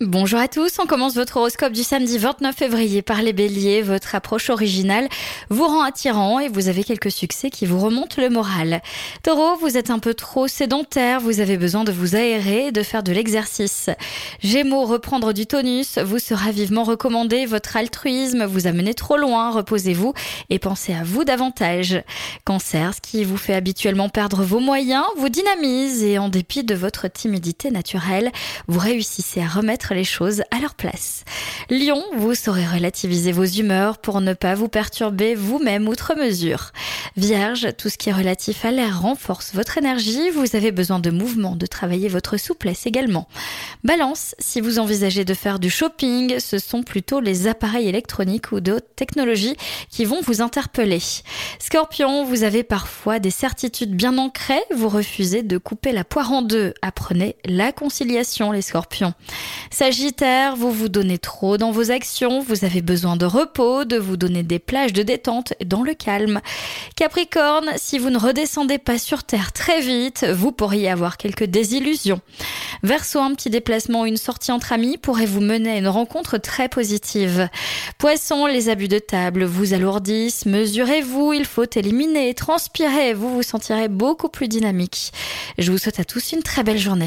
Bonjour à tous, on commence votre horoscope du samedi 29 février par les béliers. Votre approche originale vous rend attirant et vous avez quelques succès qui vous remontent le moral. Taureau, vous êtes un peu trop sédentaire, vous avez besoin de vous aérer et de faire de l'exercice. Gémeaux, reprendre du tonus vous sera vivement recommandé. Votre altruisme vous a mené trop loin, reposez-vous et pensez à vous davantage. Cancer, ce qui vous fait habituellement perdre vos moyens, vous dynamise et en dépit de votre timidité naturelle, vous réussissez à remettre les choses à leur place. Lion, vous saurez relativiser vos humeurs pour ne pas vous perturber vous-même outre mesure. Vierge, tout ce qui est relatif à l'air renforce votre énergie, vous avez besoin de mouvement, de travailler votre souplesse également. Balance, si vous envisagez de faire du shopping, ce sont plutôt les appareils électroniques ou d'autres technologies qui vont vous interpeller. Scorpion, vous avez parfois des certitudes bien ancrées, vous refusez de couper la poire en deux. Apprenez la conciliation, les scorpions. Sagittaire, vous vous donnez trop dans vos actions, vous avez besoin de repos, de vous donner des plages de détente dans le calme. Capricorne, si vous ne redescendez pas sur Terre très vite, vous pourriez avoir quelques désillusions. Verseau, un petit déplacement ou une sortie entre amis pourrait vous mener à une rencontre très positive. Poisson, les abus de table vous alourdissent, mesurez-vous, il faut éliminer, transpirer, vous vous sentirez beaucoup plus dynamique. Je vous souhaite à tous une très belle journée.